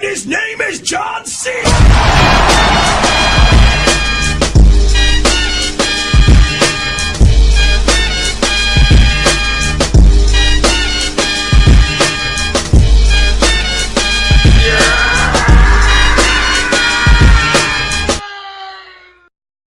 And his name is John C.